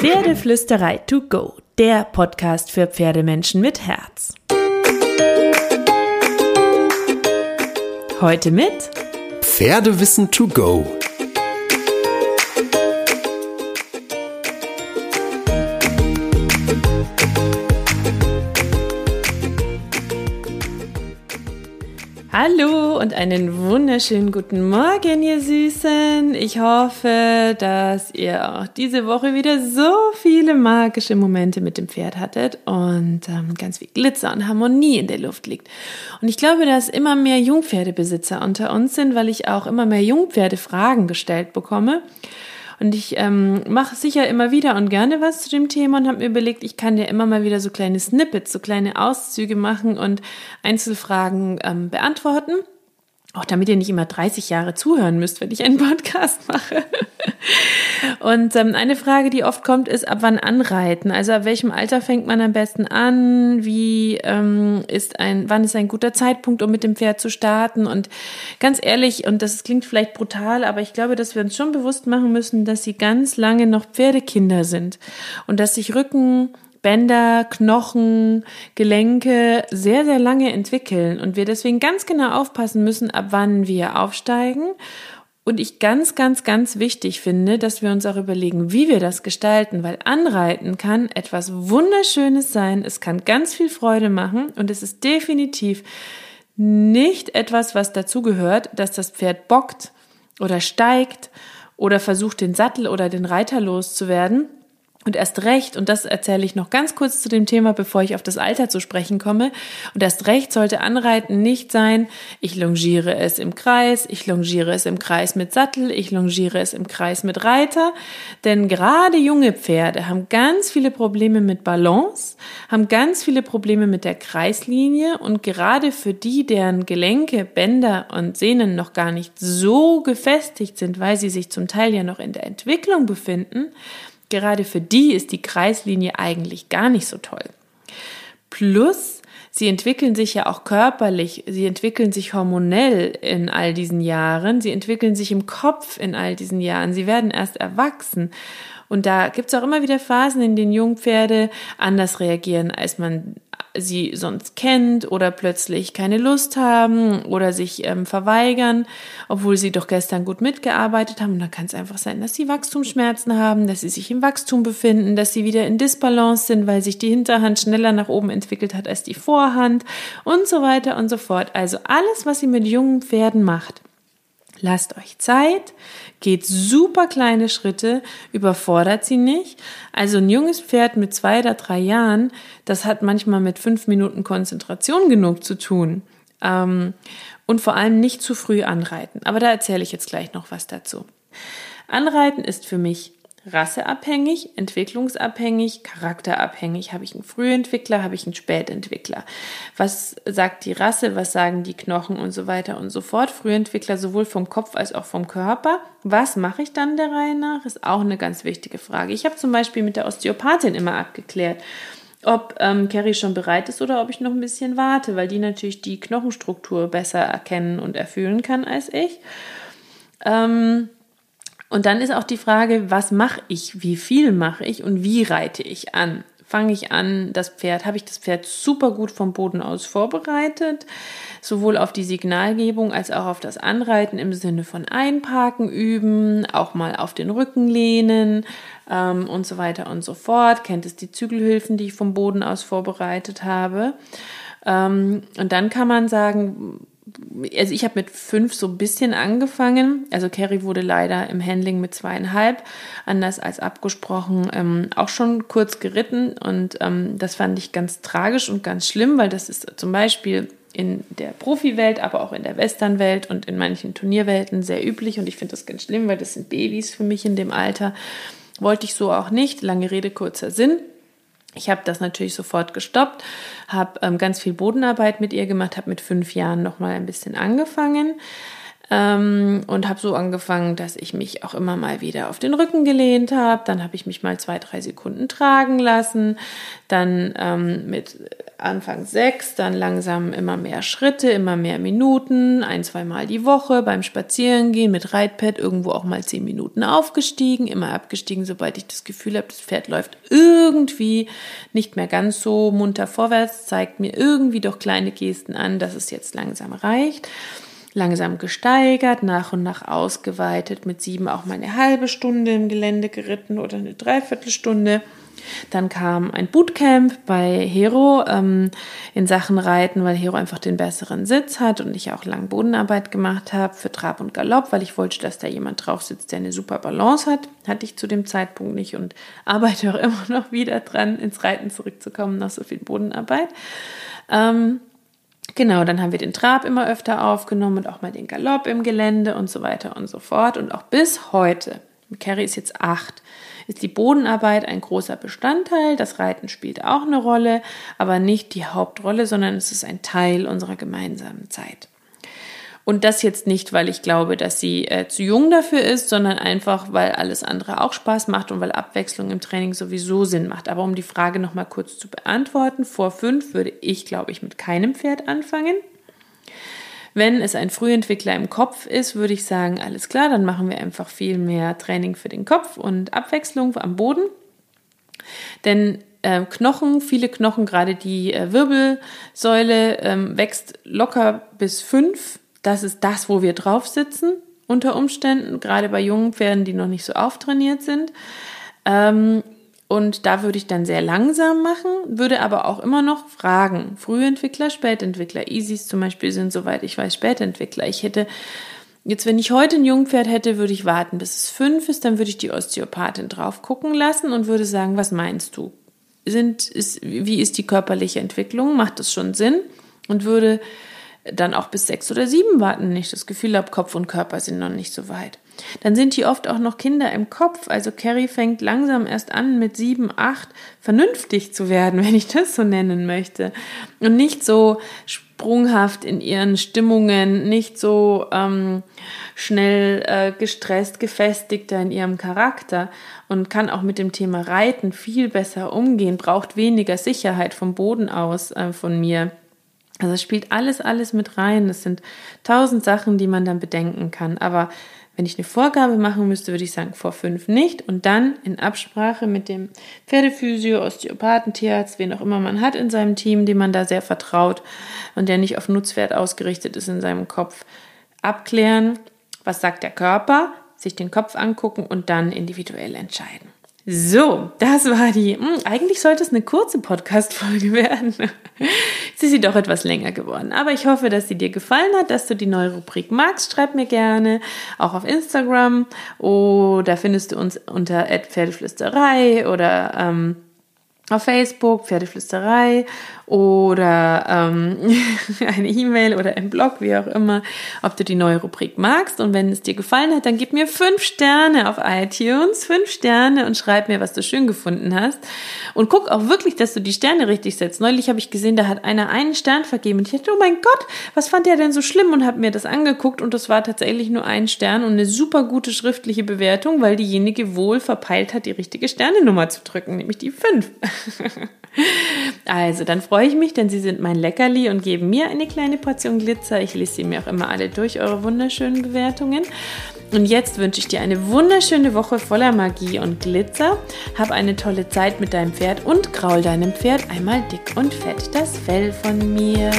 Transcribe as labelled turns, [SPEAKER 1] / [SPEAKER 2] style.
[SPEAKER 1] Pferdeflüsterei to go, der Podcast für Pferdemenschen mit Herz. Heute mit
[SPEAKER 2] Pferdewissen to go.
[SPEAKER 1] Hallo und einen wunderschönen guten Morgen, ihr Süßen. Ich hoffe, dass ihr auch diese Woche wieder so viele magische Momente mit dem Pferd hattet und ähm, ganz viel Glitzer und Harmonie in der Luft liegt. Und ich glaube, dass immer mehr Jungpferdebesitzer unter uns sind, weil ich auch immer mehr Jungpferdefragen gestellt bekomme. Und ich ähm, mache sicher immer wieder und gerne was zu dem Thema und habe mir überlegt, ich kann ja immer mal wieder so kleine Snippets, so kleine Auszüge machen und Einzelfragen ähm, beantworten. Auch damit ihr nicht immer 30 Jahre zuhören müsst, wenn ich einen Podcast mache. Und ähm, eine Frage, die oft kommt, ist, ab wann anreiten? Also ab welchem Alter fängt man am besten an? Wie ähm, ist ein, wann ist ein guter Zeitpunkt, um mit dem Pferd zu starten? Und ganz ehrlich, und das klingt vielleicht brutal, aber ich glaube, dass wir uns schon bewusst machen müssen, dass sie ganz lange noch Pferdekinder sind und dass sich Rücken Bänder, Knochen, Gelenke sehr, sehr lange entwickeln und wir deswegen ganz genau aufpassen müssen, ab wann wir aufsteigen. Und ich ganz, ganz, ganz wichtig finde, dass wir uns auch überlegen, wie wir das gestalten, weil Anreiten kann etwas Wunderschönes sein, es kann ganz viel Freude machen und es ist definitiv nicht etwas, was dazugehört, dass das Pferd bockt oder steigt oder versucht, den Sattel oder den Reiter loszuwerden, und erst recht, und das erzähle ich noch ganz kurz zu dem Thema, bevor ich auf das Alter zu sprechen komme, und erst recht sollte Anreiten nicht sein, ich longiere es im Kreis, ich longiere es im Kreis mit Sattel, ich longiere es im Kreis mit Reiter, denn gerade junge Pferde haben ganz viele Probleme mit Balance, haben ganz viele Probleme mit der Kreislinie und gerade für die, deren Gelenke, Bänder und Sehnen noch gar nicht so gefestigt sind, weil sie sich zum Teil ja noch in der Entwicklung befinden, Gerade für die ist die Kreislinie eigentlich gar nicht so toll. Plus, sie entwickeln sich ja auch körperlich, sie entwickeln sich hormonell in all diesen Jahren, sie entwickeln sich im Kopf in all diesen Jahren, sie werden erst erwachsen. Und da gibt es auch immer wieder Phasen, in denen Jungpferde anders reagieren, als man sie sonst kennt oder plötzlich keine Lust haben oder sich ähm, verweigern, obwohl sie doch gestern gut mitgearbeitet haben. Und da kann es einfach sein, dass sie Wachstumsschmerzen haben, dass sie sich im Wachstum befinden, dass sie wieder in Disbalance sind, weil sich die Hinterhand schneller nach oben entwickelt hat als die Vorhand und so weiter und so fort. Also alles, was sie mit jungen Pferden macht, Lasst euch Zeit, geht super kleine Schritte, überfordert sie nicht. Also ein junges Pferd mit zwei oder drei Jahren, das hat manchmal mit fünf Minuten Konzentration genug zu tun. Ähm, und vor allem nicht zu früh anreiten. Aber da erzähle ich jetzt gleich noch was dazu. Anreiten ist für mich rasseabhängig, entwicklungsabhängig, charakterabhängig. Habe ich einen Frühentwickler, habe ich einen Spätentwickler? Was sagt die Rasse, was sagen die Knochen und so weiter und so fort? Frühentwickler sowohl vom Kopf als auch vom Körper. Was mache ich dann der Reihe nach? Ist auch eine ganz wichtige Frage. Ich habe zum Beispiel mit der Osteopathin immer abgeklärt, ob ähm, Carrie schon bereit ist oder ob ich noch ein bisschen warte, weil die natürlich die Knochenstruktur besser erkennen und erfüllen kann als ich. Ähm, und dann ist auch die Frage, was mache ich, wie viel mache ich und wie reite ich an? Fange ich an, das Pferd, habe ich das Pferd super gut vom Boden aus vorbereitet, sowohl auf die Signalgebung als auch auf das Anreiten im Sinne von Einparken üben, auch mal auf den Rücken lehnen ähm, und so weiter und so fort. Kennt es die Zügelhilfen, die ich vom Boden aus vorbereitet habe? Ähm, und dann kann man sagen, also ich habe mit fünf so ein bisschen angefangen. Also Carrie wurde leider im Handling mit zweieinhalb, anders als abgesprochen, ähm, auch schon kurz geritten. Und ähm, das fand ich ganz tragisch und ganz schlimm, weil das ist zum Beispiel in der Profiwelt, aber auch in der Westernwelt und in manchen Turnierwelten sehr üblich. Und ich finde das ganz schlimm, weil das sind Babys für mich in dem Alter. Wollte ich so auch nicht. Lange Rede, kurzer Sinn. Ich habe das natürlich sofort gestoppt, habe ähm, ganz viel Bodenarbeit mit ihr gemacht, habe mit fünf Jahren noch mal ein bisschen angefangen. ähm, und habe so angefangen, dass ich mich auch immer mal wieder auf den Rücken gelehnt habe. Dann habe ich mich mal zwei, drei Sekunden tragen lassen. Dann ähm, mit Anfang sechs, dann langsam immer mehr Schritte, immer mehr Minuten, ein, zwei Mal die Woche beim Spazierengehen mit Reitpad irgendwo auch mal zehn Minuten aufgestiegen, immer abgestiegen, sobald ich das Gefühl habe, das Pferd läuft irgendwie nicht mehr ganz so munter vorwärts, zeigt mir irgendwie doch kleine Gesten an, dass es jetzt langsam reicht langsam gesteigert, nach und nach ausgeweitet, mit sieben auch mal eine halbe Stunde im Gelände geritten oder eine Dreiviertelstunde. Dann kam ein Bootcamp bei Hero ähm, in Sachen Reiten, weil Hero einfach den besseren Sitz hat und ich auch lang Bodenarbeit gemacht habe für Trab und Galopp, weil ich wollte, dass da jemand drauf sitzt, der eine super Balance hat. Hatte ich zu dem Zeitpunkt nicht und arbeite auch immer noch wieder dran, ins Reiten zurückzukommen nach so viel Bodenarbeit. Ähm, Genau, dann haben wir den Trab immer öfter aufgenommen und auch mal den Galopp im Gelände und so weiter und so fort. Und auch bis heute, Carrie ist jetzt acht, ist die Bodenarbeit ein großer Bestandteil. Das Reiten spielt auch eine Rolle, aber nicht die Hauptrolle, sondern es ist ein Teil unserer gemeinsamen Zeit. Und das jetzt nicht, weil ich glaube, dass sie äh, zu jung dafür ist, sondern einfach, weil alles andere auch Spaß macht und weil Abwechslung im Training sowieso Sinn macht. Aber um die Frage nochmal kurz zu beantworten, vor fünf würde ich, glaube ich, mit keinem Pferd anfangen. Wenn es ein Frühentwickler im Kopf ist, würde ich sagen, alles klar, dann machen wir einfach viel mehr Training für den Kopf und Abwechslung am Boden. Denn äh, Knochen, viele Knochen, gerade die äh, Wirbelsäule ähm, wächst locker bis fünf das ist das, wo wir drauf sitzen unter Umständen, gerade bei jungen Pferden, die noch nicht so auftrainiert sind. Ähm, und da würde ich dann sehr langsam machen, würde aber auch immer noch fragen. Frühentwickler, Spätentwickler. Easys zum Beispiel sind, soweit ich weiß, Spätentwickler. Ich hätte, jetzt wenn ich heute ein Jungpferd hätte, würde ich warten, bis es fünf ist, dann würde ich die Osteopathin drauf gucken lassen und würde sagen, was meinst du? Sind, ist, wie ist die körperliche Entwicklung? Macht das schon Sinn? Und würde dann auch bis sechs oder sieben warten, nicht das Gefühl habe, Kopf und Körper sind noch nicht so weit. Dann sind die oft auch noch Kinder im Kopf. Also Carrie fängt langsam erst an, mit sieben, acht vernünftig zu werden, wenn ich das so nennen möchte. Und nicht so sprunghaft in ihren Stimmungen, nicht so ähm, schnell äh, gestresst, gefestigter in ihrem Charakter und kann auch mit dem Thema Reiten viel besser umgehen, braucht weniger Sicherheit vom Boden aus äh, von mir also es spielt alles, alles mit rein. Es sind tausend Sachen, die man dann bedenken kann. Aber wenn ich eine Vorgabe machen müsste, würde ich sagen, vor fünf nicht. Und dann in Absprache mit dem Pferdephysio, Osteopathen, Tierarzt, wen auch immer man hat in seinem Team, dem man da sehr vertraut und der nicht auf Nutzwert ausgerichtet ist in seinem Kopf, abklären, was sagt der Körper, sich den Kopf angucken und dann individuell entscheiden. So, das war die. Mh, hm, eigentlich sollte es eine kurze Podcast-Folge werden. sie ist sie doch etwas länger geworden. Aber ich hoffe, dass sie dir gefallen hat, dass du die neue Rubrik magst. Schreib mir gerne, auch auf Instagram. Oder findest du uns unter Pferdeflüsterei oder ähm, auf Facebook, Pferdeflüsterei oder ähm, eine E-Mail oder ein Blog, wie auch immer, ob du die neue Rubrik magst. Und wenn es dir gefallen hat, dann gib mir fünf Sterne auf iTunes, fünf Sterne und schreib mir, was du schön gefunden hast. Und guck auch wirklich, dass du die Sterne richtig setzt. Neulich habe ich gesehen, da hat einer einen Stern vergeben und ich dachte, oh mein Gott, was fand der denn so schlimm? Und habe mir das angeguckt und das war tatsächlich nur ein Stern und eine super gute schriftliche Bewertung, weil diejenige wohl verpeilt hat, die richtige Sternenummer zu drücken, nämlich die fünf. also, dann freue ich mich, denn Sie sind mein Leckerli und geben mir eine kleine Portion Glitzer. Ich lese sie mir auch immer alle durch, eure wunderschönen Bewertungen. Und jetzt wünsche ich dir eine wunderschöne Woche voller Magie und Glitzer. Hab eine tolle Zeit mit deinem Pferd und graul deinem Pferd einmal dick und fett das Fell von mir.